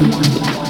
one.